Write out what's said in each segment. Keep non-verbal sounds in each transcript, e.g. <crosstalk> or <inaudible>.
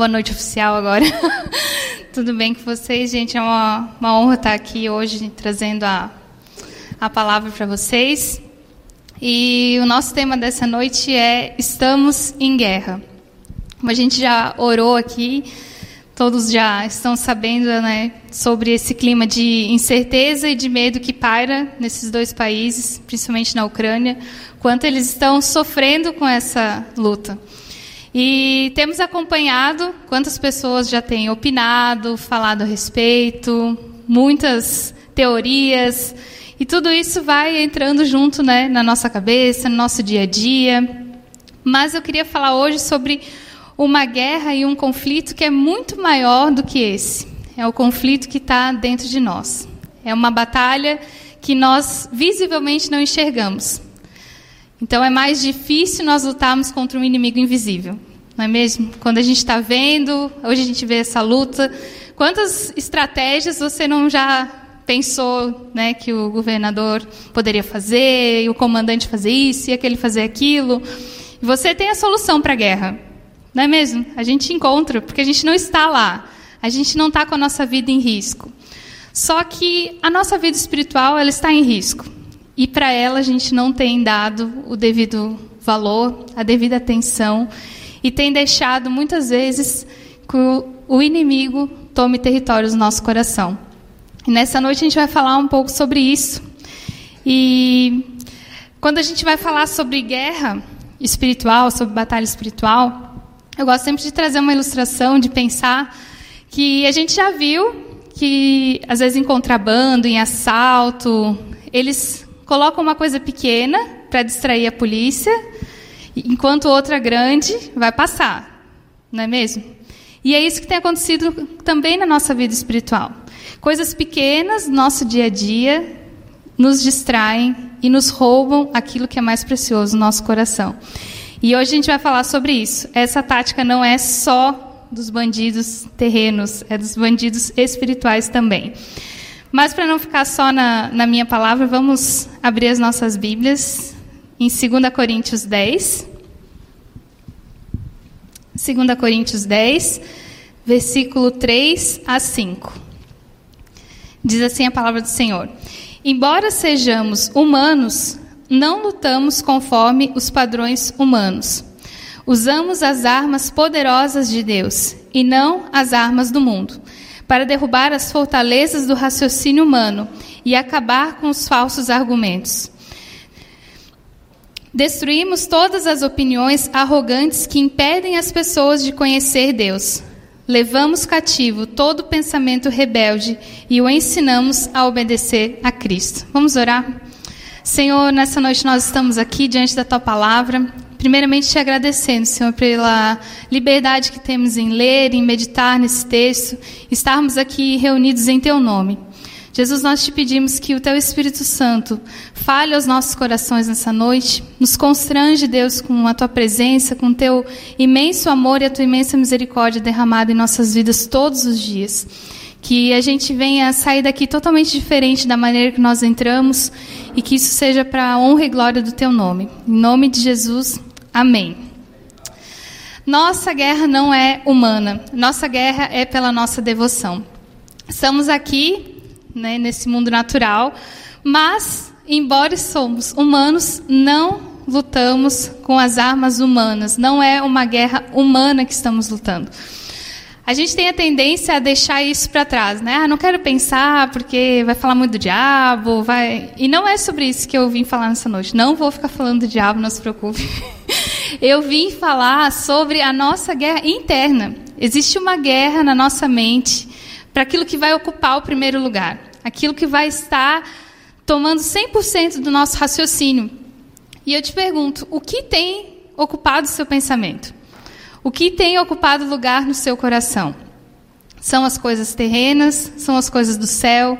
boa noite oficial agora. <laughs> Tudo bem com vocês, gente? É uma, uma honra estar aqui hoje trazendo a, a palavra para vocês. E o nosso tema dessa noite é Estamos em Guerra. Como a gente já orou aqui, todos já estão sabendo né, sobre esse clima de incerteza e de medo que paira nesses dois países, principalmente na Ucrânia, quanto eles estão sofrendo com essa luta. E temos acompanhado quantas pessoas já têm opinado, falado a respeito, muitas teorias, e tudo isso vai entrando junto né, na nossa cabeça, no nosso dia a dia. Mas eu queria falar hoje sobre uma guerra e um conflito que é muito maior do que esse. É o conflito que está dentro de nós. É uma batalha que nós visivelmente não enxergamos. Então é mais difícil nós lutarmos contra um inimigo invisível, não é mesmo? Quando a gente está vendo, hoje a gente vê essa luta, quantas estratégias você não já pensou né, que o governador poderia fazer, e o comandante fazer isso, e aquele fazer aquilo? Você tem a solução para a guerra, não é mesmo? A gente encontra, porque a gente não está lá, a gente não está com a nossa vida em risco. Só que a nossa vida espiritual ela está em risco. E para ela a gente não tem dado o devido valor, a devida atenção e tem deixado muitas vezes que o inimigo tome territórios no nosso coração. E nessa noite a gente vai falar um pouco sobre isso. E quando a gente vai falar sobre guerra espiritual, sobre batalha espiritual, eu gosto sempre de trazer uma ilustração, de pensar que a gente já viu que às vezes em contrabando, em assalto, eles colocam uma coisa pequena para distrair a polícia, enquanto outra grande vai passar, não é mesmo? E é isso que tem acontecido também na nossa vida espiritual. Coisas pequenas, nosso dia a dia, nos distraem e nos roubam aquilo que é mais precioso no nosso coração. E hoje a gente vai falar sobre isso. Essa tática não é só dos bandidos terrenos, é dos bandidos espirituais também. Mas para não ficar só na, na minha palavra, vamos abrir as nossas Bíblias em 2 Coríntios 10. 2 Coríntios 10, versículo 3 a 5. Diz assim a palavra do Senhor: Embora sejamos humanos, não lutamos conforme os padrões humanos. Usamos as armas poderosas de Deus e não as armas do mundo para derrubar as fortalezas do raciocínio humano e acabar com os falsos argumentos. Destruímos todas as opiniões arrogantes que impedem as pessoas de conhecer Deus. Levamos cativo todo pensamento rebelde e o ensinamos a obedecer a Cristo. Vamos orar? Senhor, nessa noite nós estamos aqui diante da tua palavra primeiramente te agradecendo, Senhor, pela liberdade que temos em ler, em meditar nesse texto, estarmos aqui reunidos em Teu nome. Jesus, nós te pedimos que o Teu Espírito Santo fale aos nossos corações nessa noite, nos constrange, Deus, com a Tua presença, com o Teu imenso amor e a Tua imensa misericórdia derramada em nossas vidas todos os dias. Que a gente venha sair daqui totalmente diferente da maneira que nós entramos e que isso seja para a honra e glória do Teu nome. Em nome de Jesus, Amém. Nossa guerra não é humana, nossa guerra é pela nossa devoção. Estamos aqui, né, nesse mundo natural, mas, embora somos humanos, não lutamos com as armas humanas, não é uma guerra humana que estamos lutando. A gente tem a tendência a deixar isso para trás, né? Ah, não quero pensar porque vai falar muito do diabo, vai. E não é sobre isso que eu vim falar nessa noite. Não vou ficar falando do diabo, não se preocupe. <laughs> eu vim falar sobre a nossa guerra interna. Existe uma guerra na nossa mente para aquilo que vai ocupar o primeiro lugar, aquilo que vai estar tomando 100% do nosso raciocínio. E eu te pergunto, o que tem ocupado o seu pensamento? O que tem ocupado lugar no seu coração? São as coisas terrenas? São as coisas do céu?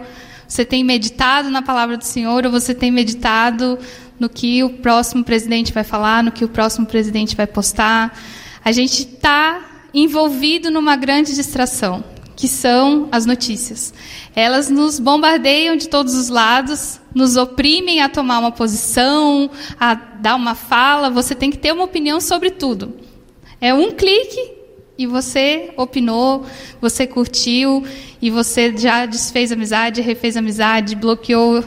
Você tem meditado na palavra do Senhor ou você tem meditado no que o próximo presidente vai falar, no que o próximo presidente vai postar. A gente está envolvido numa grande distração, que são as notícias. Elas nos bombardeiam de todos os lados, nos oprimem a tomar uma posição, a dar uma fala. Você tem que ter uma opinião sobre tudo. É um clique e você opinou, você curtiu e você já desfez amizade, refez amizade, bloqueou.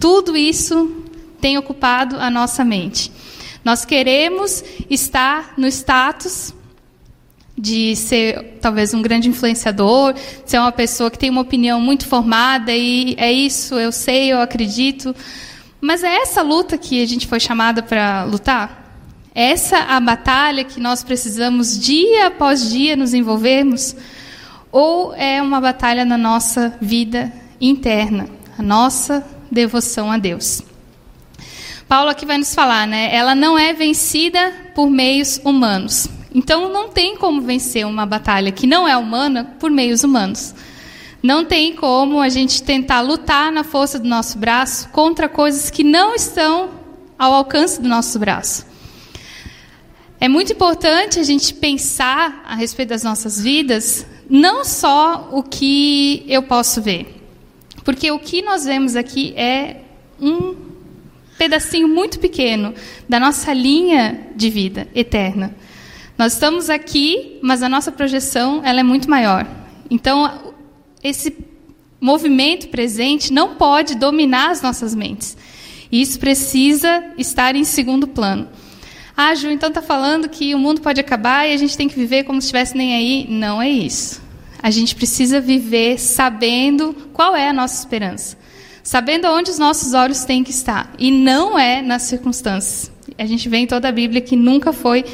Tudo isso tem ocupado a nossa mente. Nós queremos estar no status de ser talvez um grande influenciador, ser uma pessoa que tem uma opinião muito formada e é isso, eu sei, eu acredito. Mas é essa luta que a gente foi chamada para lutar? É essa a batalha que nós precisamos dia após dia nos envolvermos? Ou é uma batalha na nossa vida interna, a nossa devoção a Deus? Paulo aqui vai nos falar, né? Ela não é vencida por meios humanos. Então não tem como vencer uma batalha que não é humana por meios humanos. Não tem como a gente tentar lutar na força do nosso braço contra coisas que não estão ao alcance do nosso braço. É muito importante a gente pensar a respeito das nossas vidas, não só o que eu posso ver. Porque o que nós vemos aqui é um pedacinho muito pequeno da nossa linha de vida eterna. Nós estamos aqui, mas a nossa projeção ela é muito maior. Então, esse movimento presente não pode dominar as nossas mentes. E isso precisa estar em segundo plano. Ah, Ju, então está falando que o mundo pode acabar e a gente tem que viver como se estivesse nem aí. Não é isso. A gente precisa viver sabendo qual é a nossa esperança. Sabendo onde os nossos olhos têm que estar. E não é nas circunstâncias. A gente vê em toda a Bíblia que nunca foi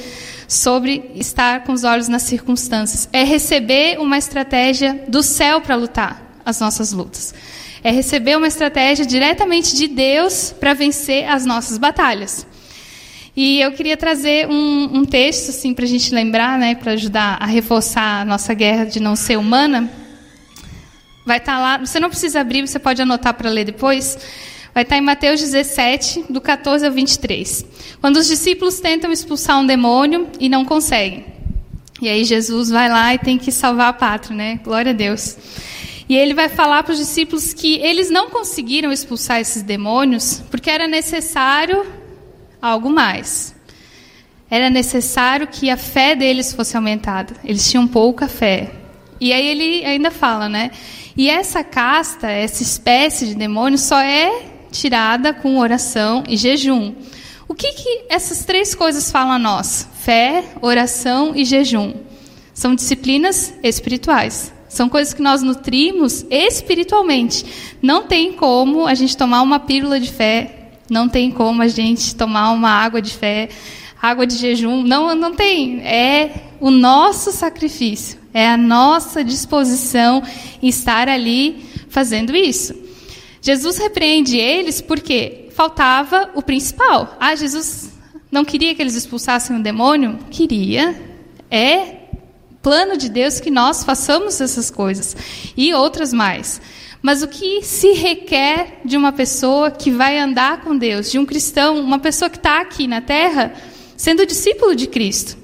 sobre estar com os olhos nas circunstâncias. É receber uma estratégia do céu para lutar as nossas lutas. É receber uma estratégia diretamente de Deus para vencer as nossas batalhas. E eu queria trazer um, um texto assim para a gente lembrar, né, para ajudar a reforçar a nossa guerra de não ser humana. Vai estar tá lá. Você não precisa abrir, você pode anotar para ler depois. Vai estar em Mateus 17, do 14 ao 23. Quando os discípulos tentam expulsar um demônio e não conseguem. E aí Jesus vai lá e tem que salvar a pátria, né? Glória a Deus. E ele vai falar para os discípulos que eles não conseguiram expulsar esses demônios porque era necessário algo mais. Era necessário que a fé deles fosse aumentada. Eles tinham pouca fé. E aí ele ainda fala, né? E essa casta, essa espécie de demônio só é tirada com oração e jejum. O que, que essas três coisas falam a nós? Fé, oração e jejum. São disciplinas espirituais. São coisas que nós nutrimos espiritualmente. Não tem como a gente tomar uma pílula de fé, não tem como a gente tomar uma água de fé, água de jejum. Não, não tem. É o nosso sacrifício, é a nossa disposição estar ali fazendo isso. Jesus repreende eles porque faltava o principal. Ah, Jesus não queria que eles expulsassem o demônio? Queria. É plano de Deus que nós façamos essas coisas e outras mais. Mas o que se requer de uma pessoa que vai andar com Deus, de um cristão, uma pessoa que está aqui na terra, sendo discípulo de Cristo?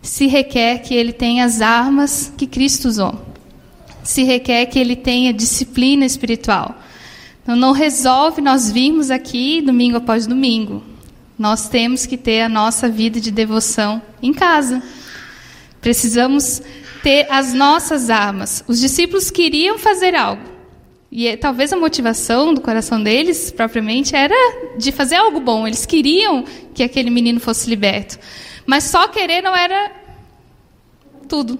Se requer que ele tenha as armas que Cristo usou. Se requer que ele tenha disciplina espiritual. Então, não resolve nós virmos aqui domingo após domingo. Nós temos que ter a nossa vida de devoção em casa. Precisamos ter as nossas armas. Os discípulos queriam fazer algo. E é, talvez a motivação do coração deles, propriamente, era de fazer algo bom. Eles queriam que aquele menino fosse liberto. Mas só querer não era tudo.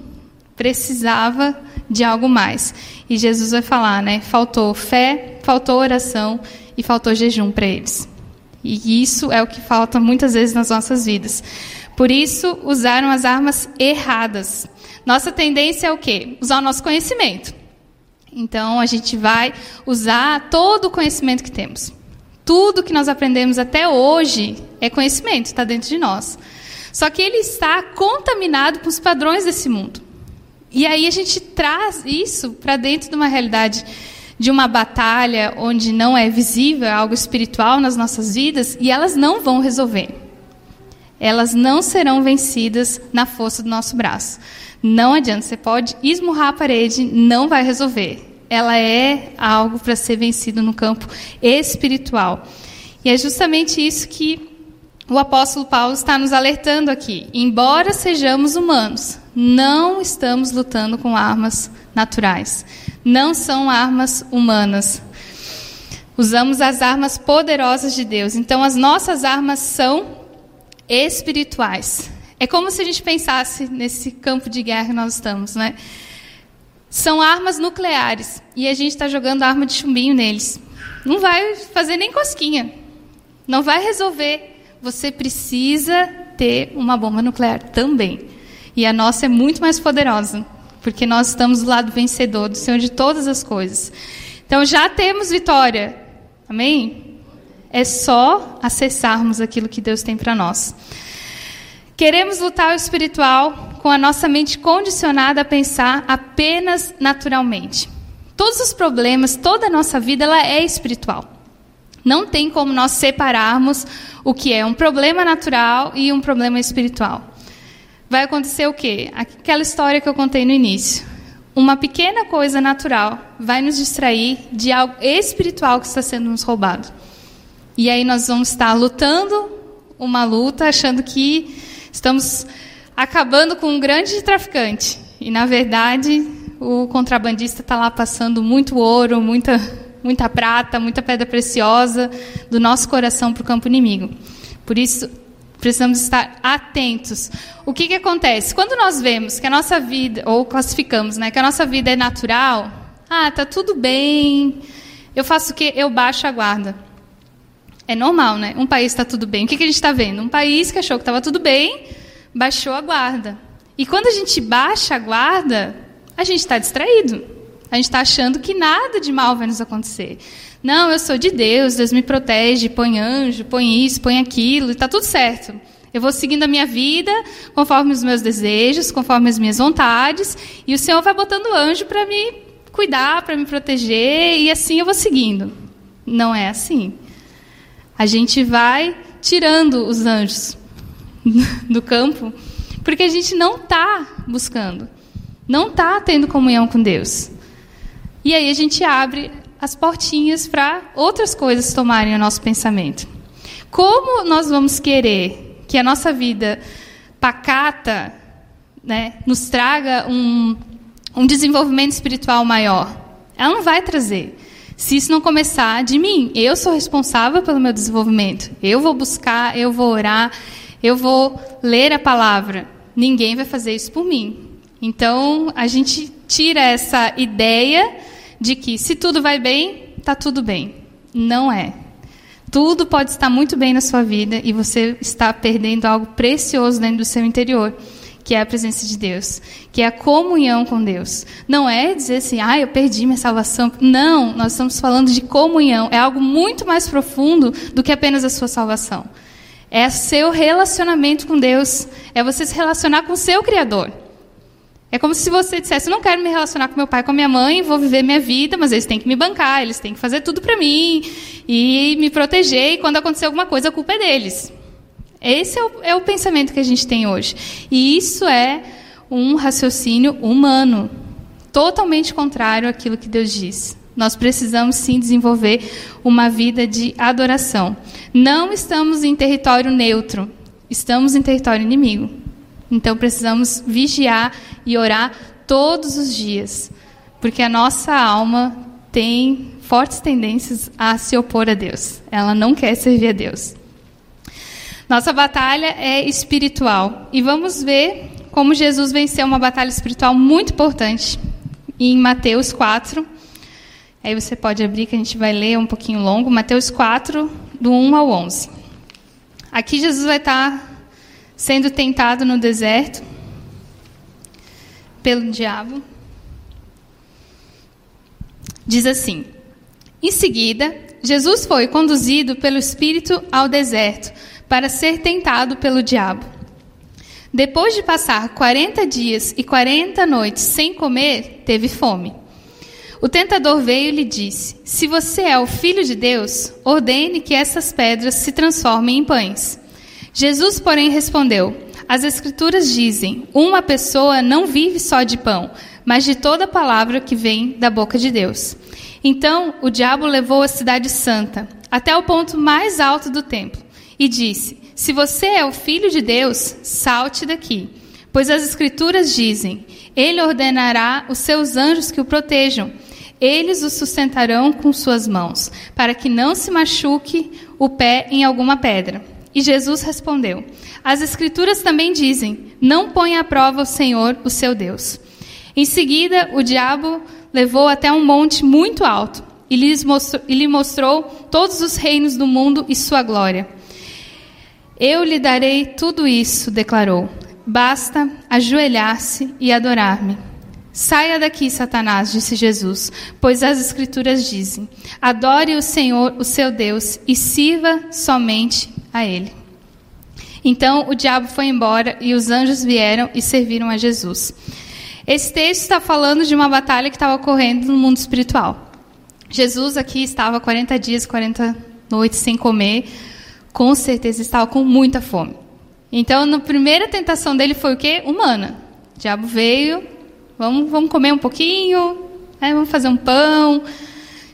Precisava de algo mais. E Jesus vai falar, né? Faltou fé, faltou oração e faltou jejum para eles. E isso é o que falta muitas vezes nas nossas vidas. Por isso, usaram as armas erradas. Nossa tendência é o quê? Usar o nosso conhecimento. Então, a gente vai usar todo o conhecimento que temos. Tudo que nós aprendemos até hoje é conhecimento, está dentro de nós. Só que ele está contaminado com os padrões desse mundo. E aí a gente traz isso para dentro de uma realidade de uma batalha onde não é visível, é algo espiritual nas nossas vidas, e elas não vão resolver. Elas não serão vencidas na força do nosso braço. Não adianta, você pode esmurrar a parede, não vai resolver. Ela é algo para ser vencido no campo espiritual. E é justamente isso que o apóstolo Paulo está nos alertando aqui. Embora sejamos humanos, não estamos lutando com armas naturais. Não são armas humanas. Usamos as armas poderosas de Deus. Então, as nossas armas são espirituais. É como se a gente pensasse nesse campo de guerra que nós estamos, né? São armas nucleares e a gente está jogando arma de chumbinho neles. Não vai fazer nem cosquinha. Não vai resolver. Você precisa ter uma bomba nuclear também. E a nossa é muito mais poderosa, porque nós estamos do lado vencedor, do Senhor de todas as coisas. Então já temos vitória. Amém? É só acessarmos aquilo que Deus tem para nós. Queremos lutar o espiritual com a nossa mente condicionada a pensar apenas naturalmente. Todos os problemas, toda a nossa vida, ela é espiritual. Não tem como nós separarmos o que é um problema natural e um problema espiritual. Vai acontecer o quê? Aquela história que eu contei no início. Uma pequena coisa natural vai nos distrair de algo espiritual que está sendo nos roubado. E aí nós vamos estar lutando uma luta achando que estamos acabando com um grande traficante. E na verdade, o contrabandista está lá passando muito ouro, muita, muita prata, muita pedra preciosa do nosso coração para o campo inimigo. Por isso, precisamos estar atentos. O que, que acontece? Quando nós vemos que a nossa vida, ou classificamos, né, que a nossa vida é natural, ah, tá tudo bem, eu faço o quê? Eu baixo a guarda. É normal, né? Um país está tudo bem. O que, que a gente está vendo? Um país que achou que estava tudo bem, baixou a guarda. E quando a gente baixa a guarda, a gente está distraído. A gente está achando que nada de mal vai nos acontecer. Não, eu sou de Deus, Deus me protege, põe anjo, põe isso, põe aquilo, e está tudo certo. Eu vou seguindo a minha vida conforme os meus desejos, conforme as minhas vontades, e o Senhor vai botando anjo para me cuidar, para me proteger, e assim eu vou seguindo. Não é assim. A gente vai tirando os anjos <laughs> do campo, porque a gente não está buscando não está tendo comunhão com Deus. E aí a gente abre as portinhas para outras coisas tomarem o nosso pensamento. Como nós vamos querer que a nossa vida pacata né, nos traga um, um desenvolvimento espiritual maior? Ela não vai trazer. Se isso não começar de mim, eu sou responsável pelo meu desenvolvimento. Eu vou buscar, eu vou orar, eu vou ler a palavra. Ninguém vai fazer isso por mim. Então, a gente tira essa ideia de que se tudo vai bem, está tudo bem. Não é. Tudo pode estar muito bem na sua vida e você está perdendo algo precioso dentro do seu interior, que é a presença de Deus, que é a comunhão com Deus. Não é dizer assim, ah, eu perdi minha salvação. Não, nós estamos falando de comunhão. É algo muito mais profundo do que apenas a sua salvação. É seu relacionamento com Deus. É você se relacionar com o seu Criador. É como se você dissesse: não quero me relacionar com meu pai, com minha mãe, vou viver minha vida, mas eles têm que me bancar, eles têm que fazer tudo para mim e me proteger. E quando acontecer alguma coisa, a culpa é deles. Esse é o, é o pensamento que a gente tem hoje. E isso é um raciocínio humano, totalmente contrário àquilo que Deus diz. Nós precisamos sim desenvolver uma vida de adoração. Não estamos em território neutro, estamos em território inimigo. Então precisamos vigiar e orar todos os dias, porque a nossa alma tem fortes tendências a se opor a Deus. Ela não quer servir a Deus. Nossa batalha é espiritual e vamos ver como Jesus venceu uma batalha espiritual muito importante em Mateus 4. Aí você pode abrir que a gente vai ler um pouquinho longo, Mateus 4, do 1 ao 11. Aqui Jesus vai estar sendo tentado no deserto pelo diabo. Diz assim: Em seguida, Jesus foi conduzido pelo Espírito ao deserto para ser tentado pelo diabo. Depois de passar 40 dias e 40 noites sem comer, teve fome. O tentador veio e lhe disse: Se você é o filho de Deus, ordene que essas pedras se transformem em pães. Jesus, porém, respondeu: As Escrituras dizem: Uma pessoa não vive só de pão, mas de toda palavra que vem da boca de Deus. Então o diabo levou a cidade santa até o ponto mais alto do templo e disse: Se você é o filho de Deus, salte daqui, Pois as Escrituras dizem: Ele ordenará os seus anjos que o protejam. Eles o sustentarão com suas mãos, para que não se machuque o pé em alguma pedra. E Jesus respondeu: As Escrituras também dizem: Não ponha à prova o Senhor, o seu Deus. Em seguida, o diabo levou até um monte muito alto e lhe mostrou, e lhe mostrou todos os reinos do mundo e sua glória. Eu lhe darei tudo isso, declarou. Basta ajoelhar-se e adorar-me. Saia daqui, Satanás, disse Jesus, pois as Escrituras dizem: adore o Senhor, o seu Deus, e sirva somente a Ele. Então o diabo foi embora e os anjos vieram e serviram a Jesus. Esse texto está falando de uma batalha que estava ocorrendo no mundo espiritual. Jesus aqui estava 40 dias, 40 noites sem comer, com certeza estava com muita fome. Então, a primeira tentação dele foi o quê? Humana. O diabo veio, vamos, vamos comer um pouquinho, né? vamos fazer um pão.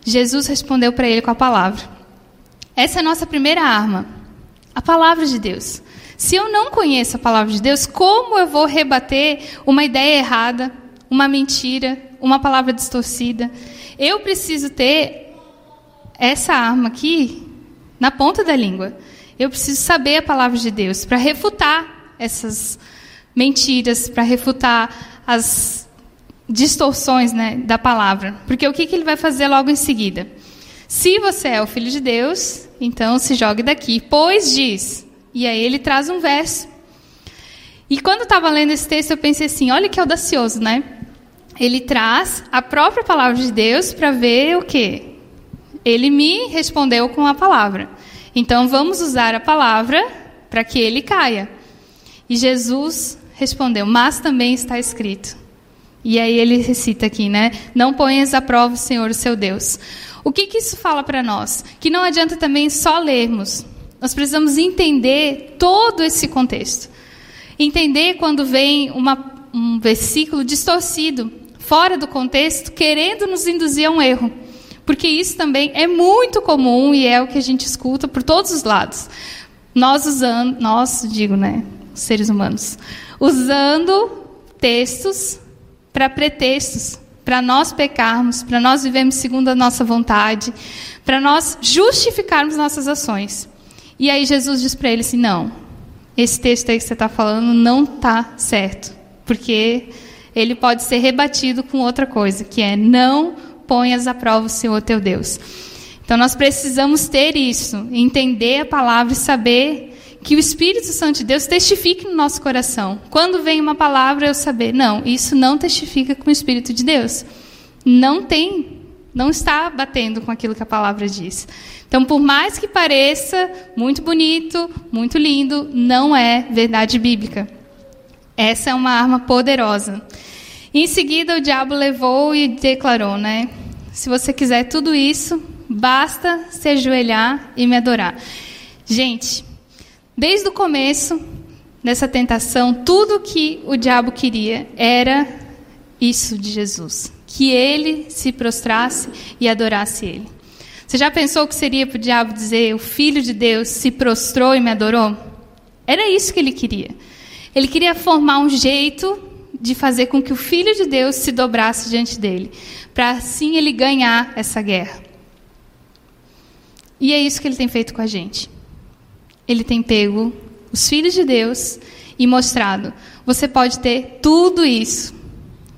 Jesus respondeu para ele com a palavra. Essa é a nossa primeira arma, a palavra de Deus. Se eu não conheço a palavra de Deus, como eu vou rebater uma ideia errada, uma mentira, uma palavra distorcida? Eu preciso ter essa arma aqui na ponta da língua. Eu preciso saber a palavra de Deus para refutar essas mentiras, para refutar as distorções né, da palavra. Porque o que, que ele vai fazer logo em seguida? Se você é o filho de Deus, então se jogue daqui, pois diz. E aí ele traz um verso. E quando eu estava lendo esse texto, eu pensei assim: olha que audacioso, né? Ele traz a própria palavra de Deus para ver o quê? Ele me respondeu com a palavra. Então vamos usar a palavra para que ele caia. E Jesus respondeu: Mas também está escrito. E aí ele recita aqui, né? Não ponhas à prova o Senhor, o seu Deus. O que, que isso fala para nós? Que não adianta também só lermos, nós precisamos entender todo esse contexto. Entender quando vem uma, um versículo distorcido, fora do contexto, querendo nos induzir a um erro. Porque isso também é muito comum e é o que a gente escuta por todos os lados. Nós usando, nós, digo, né, seres humanos, usando textos para pretextos, para nós pecarmos, para nós vivermos segundo a nossa vontade, para nós justificarmos nossas ações. E aí Jesus diz para ele assim: não, esse texto aí que você está falando não está certo, porque ele pode ser rebatido com outra coisa, que é não ponhas à prova o Senhor teu Deus. Então nós precisamos ter isso, entender a palavra e saber que o Espírito Santo de Deus testifique no nosso coração. Quando vem uma palavra, eu saber, não, isso não testifica com o Espírito de Deus. Não tem, não está batendo com aquilo que a palavra diz. Então, por mais que pareça muito bonito, muito lindo, não é verdade bíblica. Essa é uma arma poderosa. Em seguida, o diabo levou e declarou, né? Se você quiser tudo isso, basta se ajoelhar e me adorar. Gente, desde o começo dessa tentação, tudo que o diabo queria era isso de Jesus, que ele se prostrasse e adorasse ele. Você já pensou o que seria para o diabo dizer: o filho de Deus se prostrou e me adorou? Era isso que ele queria. Ele queria formar um jeito de fazer com que o filho de Deus se dobrasse diante dele, para assim ele ganhar essa guerra. E é isso que ele tem feito com a gente. Ele tem pego os filhos de Deus e mostrado: você pode ter tudo isso.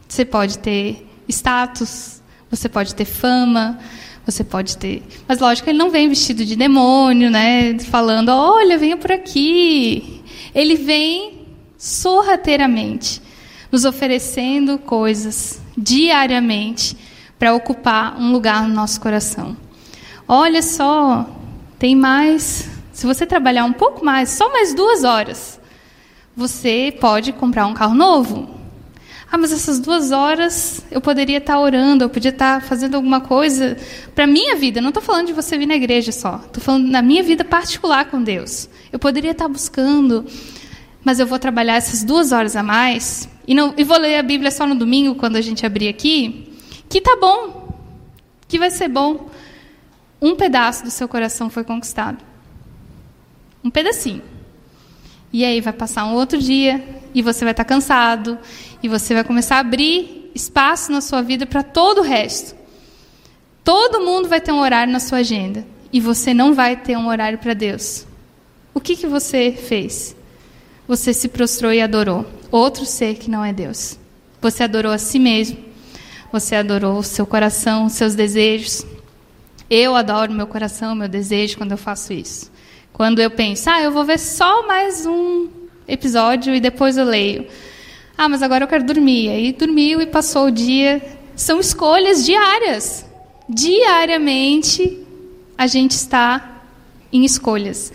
Você pode ter status, você pode ter fama, você pode ter. Mas lógico, ele não vem vestido de demônio, né? Falando, olha, venha por aqui. Ele vem sorrateiramente, nos oferecendo coisas diariamente para ocupar um lugar no nosso coração. Olha só, tem mais. Se você trabalhar um pouco mais, só mais duas horas, você pode comprar um carro novo. Ah, mas essas duas horas eu poderia estar orando, eu podia estar fazendo alguma coisa para minha vida. Não estou falando de você vir na igreja só. Estou falando na minha vida particular com Deus. Eu poderia estar buscando, mas eu vou trabalhar essas duas horas a mais e, não, e vou ler a Bíblia só no domingo, quando a gente abrir aqui, que tá bom, que vai ser bom. Um pedaço do seu coração foi conquistado. Um pedacinho. E aí vai passar um outro dia e você vai estar cansado e você vai começar a abrir espaço na sua vida para todo o resto. Todo mundo vai ter um horário na sua agenda e você não vai ter um horário para Deus. O que, que você fez? Você se prostrou e adorou outro ser que não é Deus. Você adorou a si mesmo. Você adorou o seu coração, os seus desejos. Eu adoro meu coração, meu desejo quando eu faço isso. Quando eu penso, ah, eu vou ver só mais um episódio e depois eu leio. Ah, mas agora eu quero dormir. Aí dormiu e passou o dia. São escolhas diárias. Diariamente a gente está em escolhas.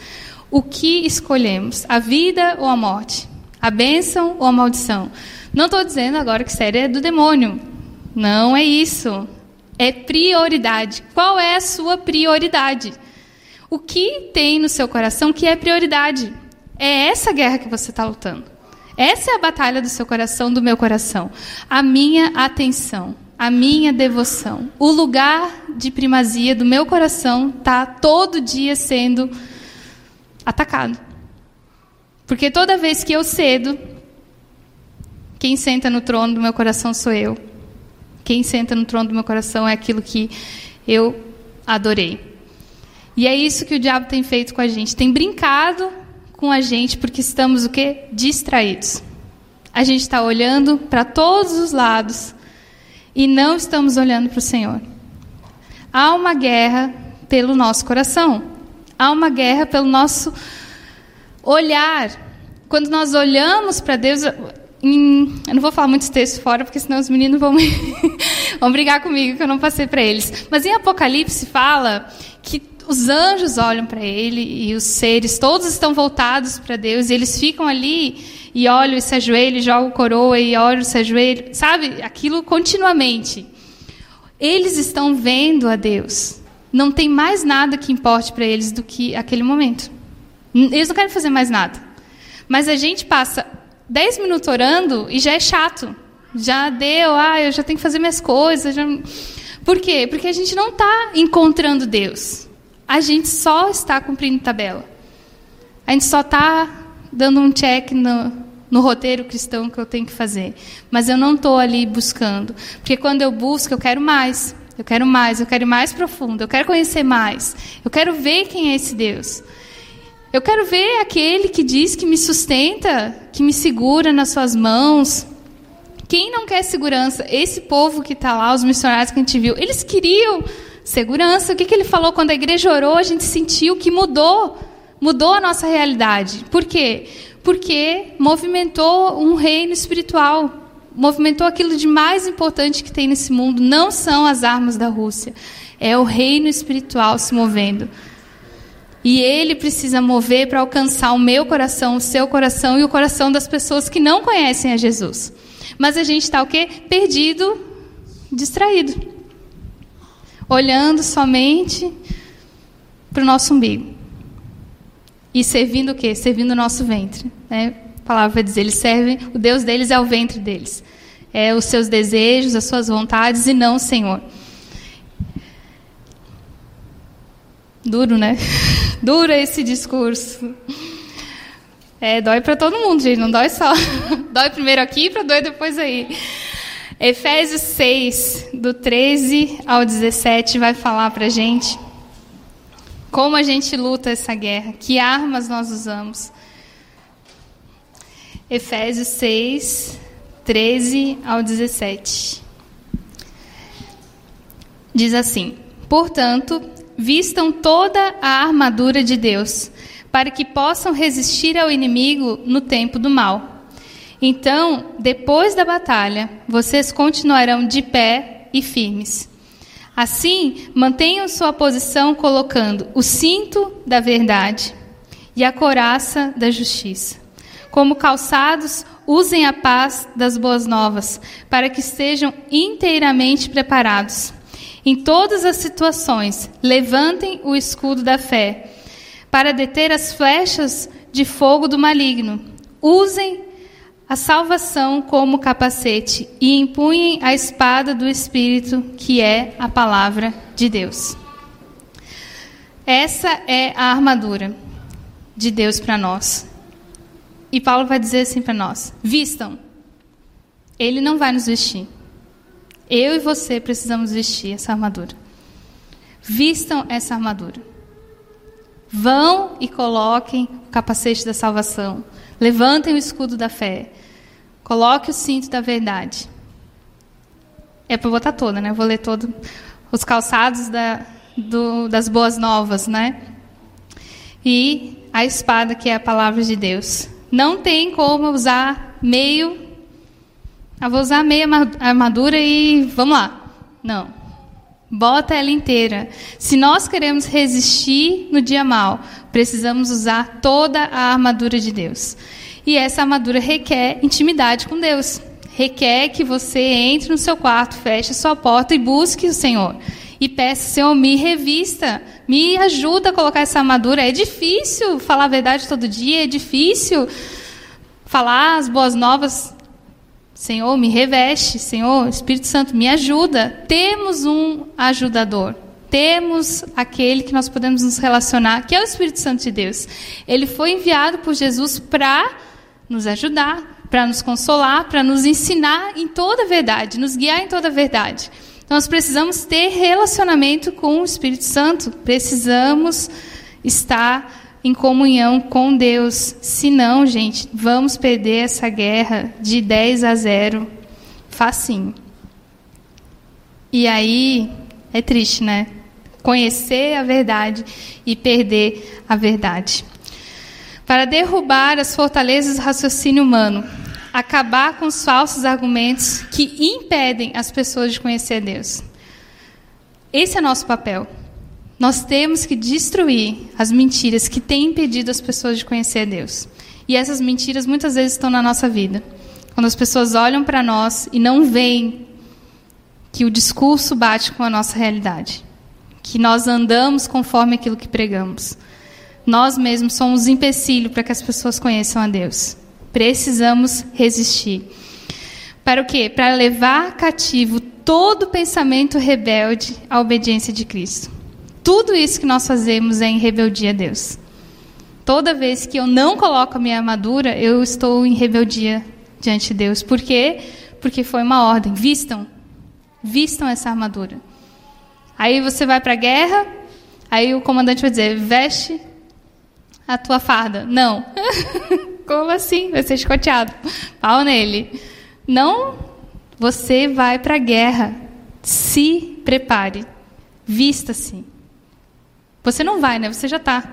O que escolhemos? A vida ou a morte? A bênção ou a maldição? Não estou dizendo agora que série é do demônio. Não é isso. É prioridade. Qual é a sua prioridade? O que tem no seu coração que é prioridade? É essa guerra que você está lutando. Essa é a batalha do seu coração, do meu coração. A minha atenção, a minha devoção. O lugar de primazia do meu coração está todo dia sendo atacado. Porque toda vez que eu cedo, quem senta no trono do meu coração sou eu. Quem senta no trono do meu coração é aquilo que eu adorei. E é isso que o diabo tem feito com a gente. Tem brincado com a gente porque estamos o quê? Distraídos. A gente está olhando para todos os lados e não estamos olhando para o Senhor. Há uma guerra pelo nosso coração. Há uma guerra pelo nosso olhar. Quando nós olhamos para Deus, em, eu não vou falar muitos textos fora, porque senão os meninos vão, <laughs> vão brigar comigo que eu não passei para eles. Mas em Apocalipse fala que os anjos olham para ele e os seres todos estão voltados para Deus e eles ficam ali e olham e se ajoelham, jogam coroa e olham e se ajoelham, sabe? Aquilo continuamente. Eles estão vendo a Deus. Não tem mais nada que importe para eles do que aquele momento. Eles não querem fazer mais nada. Mas a gente passa 10 minutos orando e já é chato. Já deu, ah, eu já tenho que fazer minhas coisas. Já... Por quê? Porque a gente não está encontrando Deus. A gente só está cumprindo tabela. A gente só está dando um check no, no roteiro cristão que eu tenho que fazer. Mas eu não estou ali buscando. Porque quando eu busco, eu quero mais. Eu quero mais, eu quero ir mais profundo, eu quero conhecer mais. Eu quero ver quem é esse Deus. Eu quero ver aquele que diz que me sustenta, que me segura nas suas mãos. Quem não quer segurança? Esse povo que está lá, os missionários que a gente viu, eles queriam segurança. O que, que ele falou quando a igreja orou? A gente sentiu que mudou, mudou a nossa realidade. Por quê? Porque movimentou um reino espiritual, movimentou aquilo de mais importante que tem nesse mundo. Não são as armas da Rússia, é o reino espiritual se movendo. E ele precisa mover para alcançar o meu coração, o seu coração e o coração das pessoas que não conhecem a Jesus. Mas a gente está o quê? Perdido, distraído. Olhando somente para o nosso umbigo. E servindo o quê? Servindo o nosso ventre. Né? A palavra dizer, eles servem, o Deus deles é o ventre deles. É os seus desejos, as suas vontades e não o Senhor. Duro, né? <laughs> Duro esse discurso. É, dói para todo mundo, gente, não dói só. <laughs> dói primeiro aqui para doer depois aí. Efésios 6, do 13 ao 17, vai falar para gente como a gente luta essa guerra, que armas nós usamos. Efésios 6, 13 ao 17. Diz assim: Portanto, vistam toda a armadura de Deus, para que possam resistir ao inimigo no tempo do mal. Então, depois da batalha, vocês continuarão de pé e firmes. Assim, mantenham sua posição colocando o cinto da verdade e a coraça da justiça. Como calçados, usem a paz das boas novas, para que estejam inteiramente preparados em todas as situações, levantem o escudo da fé para deter as flechas de fogo do maligno. Usem a salvação como capacete e empunhem a espada do Espírito, que é a palavra de Deus. Essa é a armadura de Deus para nós. e Paulo vai dizer assim para nós: vistam. Ele não vai nos vestir. Eu e você precisamos vestir essa armadura. Vistam essa armadura. Vão e coloquem o capacete da salvação. Levantem o escudo da fé. Coloque o cinto da verdade. É para botar toda, né? Eu vou ler todo os calçados da, do, das boas novas, né? E a espada que é a palavra de Deus. Não tem como usar meio. Eu vou usar meia armadura e vamos lá. Não. Bota ela inteira. Se nós queremos resistir no dia mal, precisamos usar toda a armadura de Deus. E essa armadura requer intimidade com Deus. Requer que você entre no seu quarto, feche a sua porta e busque o Senhor. E peça, Senhor, me revista, me ajuda a colocar essa armadura. É difícil falar a verdade todo dia, é difícil falar as boas novas Senhor, me reveste, Senhor, Espírito Santo, me ajuda. Temos um ajudador. Temos aquele que nós podemos nos relacionar, que é o Espírito Santo de Deus. Ele foi enviado por Jesus para nos ajudar, para nos consolar, para nos ensinar em toda a verdade, nos guiar em toda a verdade. Nós precisamos ter relacionamento com o Espírito Santo, precisamos estar em comunhão com Deus. Senão, gente, vamos perder essa guerra de 10 a 0 facinho. E aí é triste, né? Conhecer a verdade e perder a verdade. Para derrubar as fortalezas do raciocínio humano, acabar com os falsos argumentos que impedem as pessoas de conhecer Deus. Esse é nosso papel. Nós temos que destruir as mentiras que têm impedido as pessoas de conhecer Deus. E essas mentiras muitas vezes estão na nossa vida. Quando as pessoas olham para nós e não veem que o discurso bate com a nossa realidade, que nós andamos conforme aquilo que pregamos. Nós mesmos somos empecilho para que as pessoas conheçam a Deus. Precisamos resistir. Para o quê? Para levar cativo todo pensamento rebelde à obediência de Cristo. Tudo isso que nós fazemos é em rebeldia a Deus. Toda vez que eu não coloco a minha armadura, eu estou em rebeldia diante de Deus. Por quê? Porque foi uma ordem. Vistam. Vistam essa armadura. Aí você vai para a guerra, aí o comandante vai dizer: veste a tua farda. Não. <laughs> Como assim? Vai ser escoteado. Pau nele. Não. Você vai para a guerra. Se prepare. Vista-se. Você não vai, né? Você já está.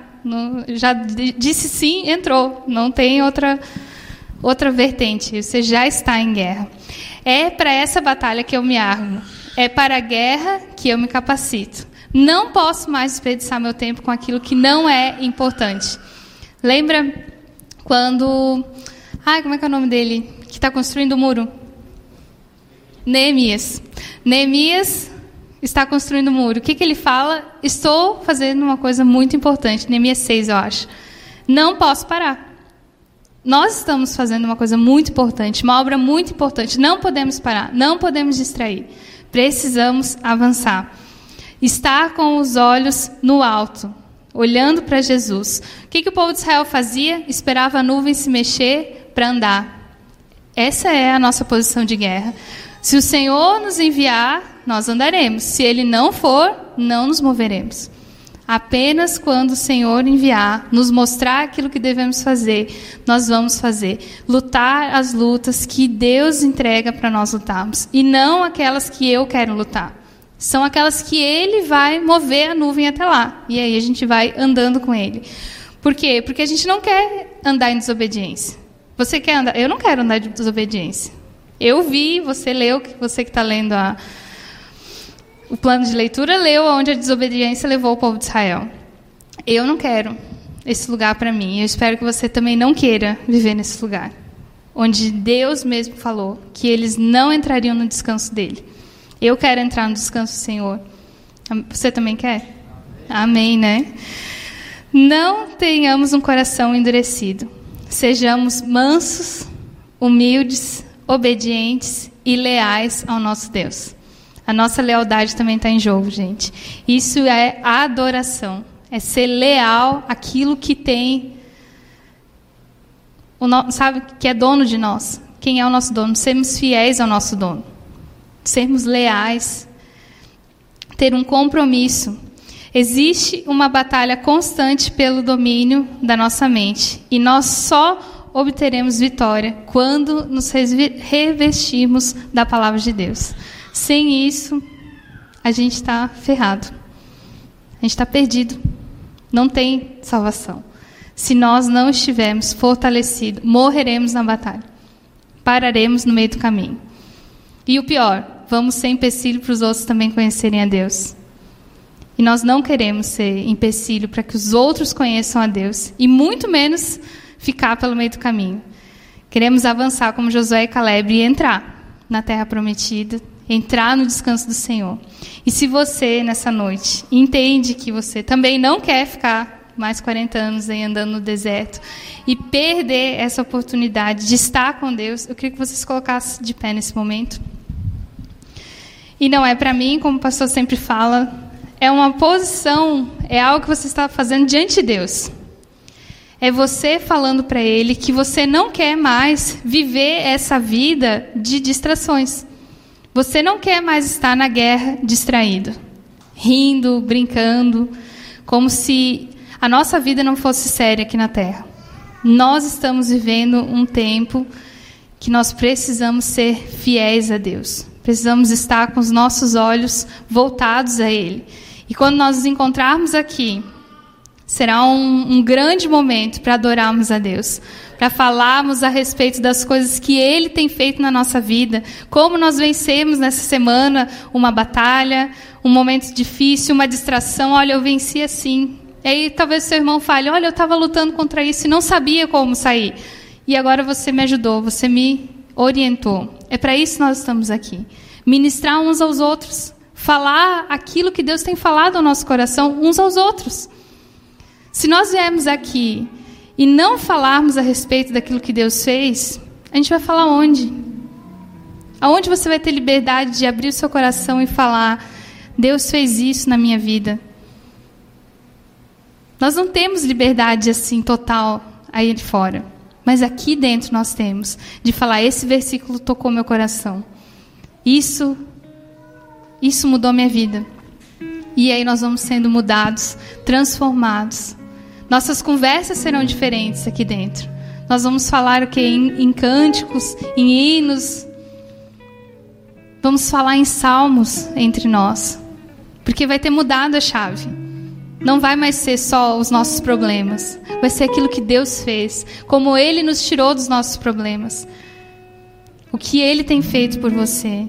Já disse sim, entrou. Não tem outra, outra vertente. Você já está em guerra. É para essa batalha que eu me armo. É para a guerra que eu me capacito. Não posso mais desperdiçar meu tempo com aquilo que não é importante. Lembra quando. Ai, como é que é o nome dele? Que está construindo o muro? Neemias. Neemias está construindo o muro. O que, que ele fala? Estou fazendo uma coisa muito importante. Neemias 6, eu acho. Não posso parar. Nós estamos fazendo uma coisa muito importante, uma obra muito importante. Não podemos parar, não podemos distrair. Precisamos avançar. Estar com os olhos no alto, olhando para Jesus. O que, que o povo de Israel fazia? Esperava a nuvem se mexer para andar. Essa é a nossa posição de guerra. Se o Senhor nos enviar, nós andaremos. Se ele não for, não nos moveremos. Apenas quando o Senhor enviar, nos mostrar aquilo que devemos fazer, nós vamos fazer. Lutar as lutas que Deus entrega para nós lutarmos. E não aquelas que eu quero lutar. São aquelas que Ele vai mover a nuvem até lá. E aí a gente vai andando com Ele. Por quê? Porque a gente não quer andar em desobediência. Você quer andar? Eu não quero andar em desobediência. Eu vi, você leu, você que está lendo a o plano de leitura leu onde a desobediência levou o povo de Israel. Eu não quero esse lugar para mim. Eu espero que você também não queira viver nesse lugar. Onde Deus mesmo falou que eles não entrariam no descanso dele. Eu quero entrar no descanso do Senhor. Você também quer? Amém, né? Não tenhamos um coração endurecido. Sejamos mansos, humildes, obedientes e leais ao nosso Deus. A nossa lealdade também está em jogo, gente. Isso é adoração. É ser leal àquilo que tem no, sabe, que é dono de nós. Quem é o nosso dono? Sermos fiéis ao nosso dono. Sermos leais. Ter um compromisso. Existe uma batalha constante pelo domínio da nossa mente. E nós só obteremos vitória quando nos revestirmos da palavra de Deus. Sem isso, a gente está ferrado. A gente está perdido. Não tem salvação. Se nós não estivermos fortalecidos, morreremos na batalha. Pararemos no meio do caminho. E o pior, vamos ser empecilho para os outros também conhecerem a Deus. E nós não queremos ser empecilho para que os outros conheçam a Deus, e muito menos ficar pelo meio do caminho. Queremos avançar como Josué e Caleb e entrar na terra prometida, entrar no descanso do Senhor. E se você, nessa noite, entende que você também não quer ficar mais 40 anos aí andando no deserto e perder essa oportunidade de estar com Deus, eu queria que você se colocasse de pé nesse momento. E não é para mim, como o pastor sempre fala, é uma posição, é algo que você está fazendo diante de Deus. É você falando para Ele que você não quer mais viver essa vida de distrações. Você não quer mais estar na guerra distraído, rindo, brincando, como se a nossa vida não fosse séria aqui na Terra. Nós estamos vivendo um tempo que nós precisamos ser fiéis a Deus. Precisamos estar com os nossos olhos voltados a Ele. E quando nós nos encontrarmos aqui, será um, um grande momento para adorarmos a Deus, para falarmos a respeito das coisas que Ele tem feito na nossa vida, como nós vencemos nessa semana uma batalha, um momento difícil, uma distração. Olha, eu venci assim. E aí talvez seu irmão fale: Olha, eu estava lutando contra isso e não sabia como sair. E agora você me ajudou, você me orientou. É para isso que nós estamos aqui. Ministrar uns aos outros falar aquilo que Deus tem falado ao nosso coração uns aos outros. Se nós viermos aqui e não falarmos a respeito daquilo que Deus fez, a gente vai falar onde? Aonde você vai ter liberdade de abrir o seu coração e falar: Deus fez isso na minha vida? Nós não temos liberdade assim total aí fora, mas aqui dentro nós temos de falar: esse versículo tocou meu coração. Isso isso mudou minha vida. E aí nós vamos sendo mudados, transformados. Nossas conversas serão diferentes aqui dentro. Nós vamos falar o que em, em cânticos, em hinos. Vamos falar em salmos entre nós, porque vai ter mudado a chave. Não vai mais ser só os nossos problemas, vai ser aquilo que Deus fez, como Ele nos tirou dos nossos problemas, o que Ele tem feito por você.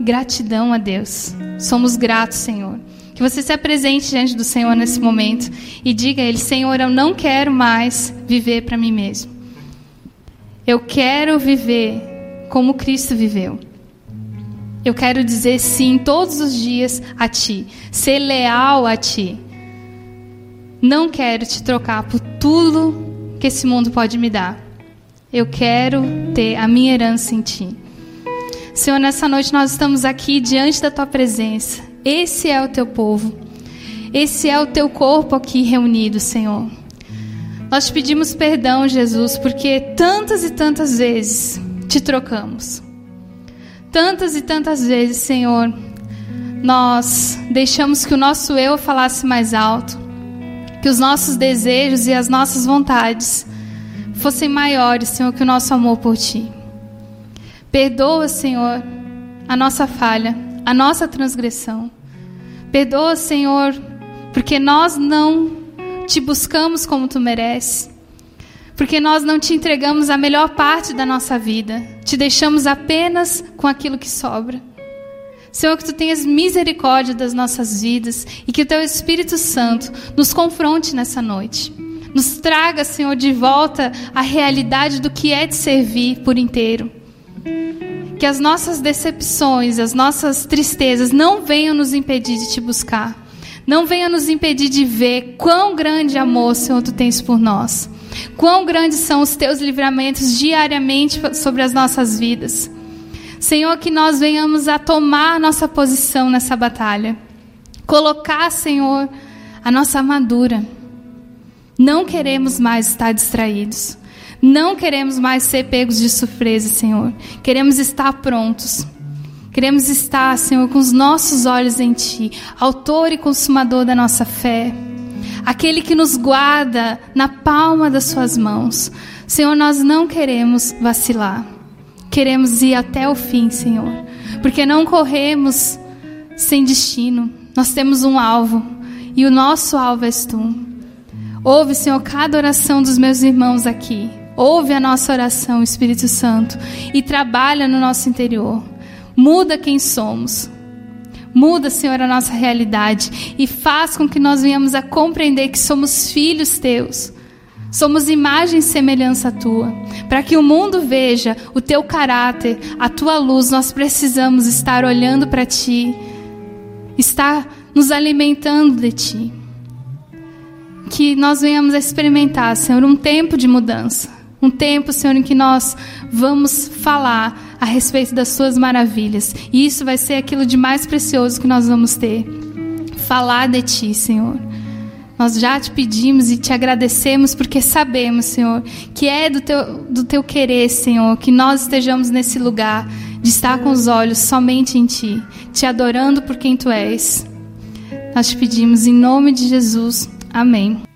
Gratidão a Deus. Somos gratos, Senhor. Que você se apresente diante do Senhor nesse momento e diga a Ele: Senhor, eu não quero mais viver para mim mesmo. Eu quero viver como Cristo viveu. Eu quero dizer sim todos os dias a Ti, ser leal a Ti. Não quero te trocar por tudo que esse mundo pode me dar. Eu quero ter a minha herança em Ti. Senhor, nessa noite nós estamos aqui diante da tua presença. Esse é o teu povo. Esse é o teu corpo aqui reunido, Senhor. Nós te pedimos perdão, Jesus, porque tantas e tantas vezes te trocamos. Tantas e tantas vezes, Senhor, nós deixamos que o nosso eu falasse mais alto, que os nossos desejos e as nossas vontades fossem maiores, Senhor, que o nosso amor por Ti. Perdoa, Senhor, a nossa falha, a nossa transgressão. Perdoa, Senhor, porque nós não te buscamos como tu mereces. Porque nós não te entregamos a melhor parte da nossa vida. Te deixamos apenas com aquilo que sobra. Senhor, que tu tenhas misericórdia das nossas vidas e que o teu Espírito Santo nos confronte nessa noite. Nos traga, Senhor, de volta a realidade do que é te servir por inteiro. Que as nossas decepções, as nossas tristezas não venham nos impedir de te buscar. Não venham nos impedir de ver quão grande amor, Senhor, tu tens por nós. Quão grandes são os teus livramentos diariamente sobre as nossas vidas. Senhor, que nós venhamos a tomar nossa posição nessa batalha. Colocar, Senhor, a nossa armadura. Não queremos mais estar distraídos. Não queremos mais ser pegos de surpresa, Senhor. Queremos estar prontos. Queremos estar, Senhor, com os nossos olhos em Ti, Autor e Consumador da nossa fé, aquele que nos guarda na palma das Suas mãos. Senhor, nós não queremos vacilar, queremos ir até o fim, Senhor, porque não corremos sem destino, nós temos um alvo e o nosso alvo és Tu. Ouve, Senhor, cada oração dos meus irmãos aqui. Ouve a nossa oração, Espírito Santo, e trabalha no nosso interior. Muda quem somos. Muda, Senhor, a nossa realidade e faz com que nós venhamos a compreender que somos filhos teus. Somos imagem e semelhança tua. Para que o mundo veja o teu caráter, a tua luz, nós precisamos estar olhando para ti, estar nos alimentando de ti. Que nós venhamos a experimentar, Senhor, um tempo de mudança. Um tempo, Senhor, em que nós vamos falar a respeito das suas maravilhas. E isso vai ser aquilo de mais precioso que nós vamos ter. Falar de ti, Senhor. Nós já te pedimos e te agradecemos porque sabemos, Senhor, que é do teu, do teu querer, Senhor, que nós estejamos nesse lugar de estar com os olhos somente em Ti, te adorando por quem Tu és. Nós te pedimos em nome de Jesus. Amém.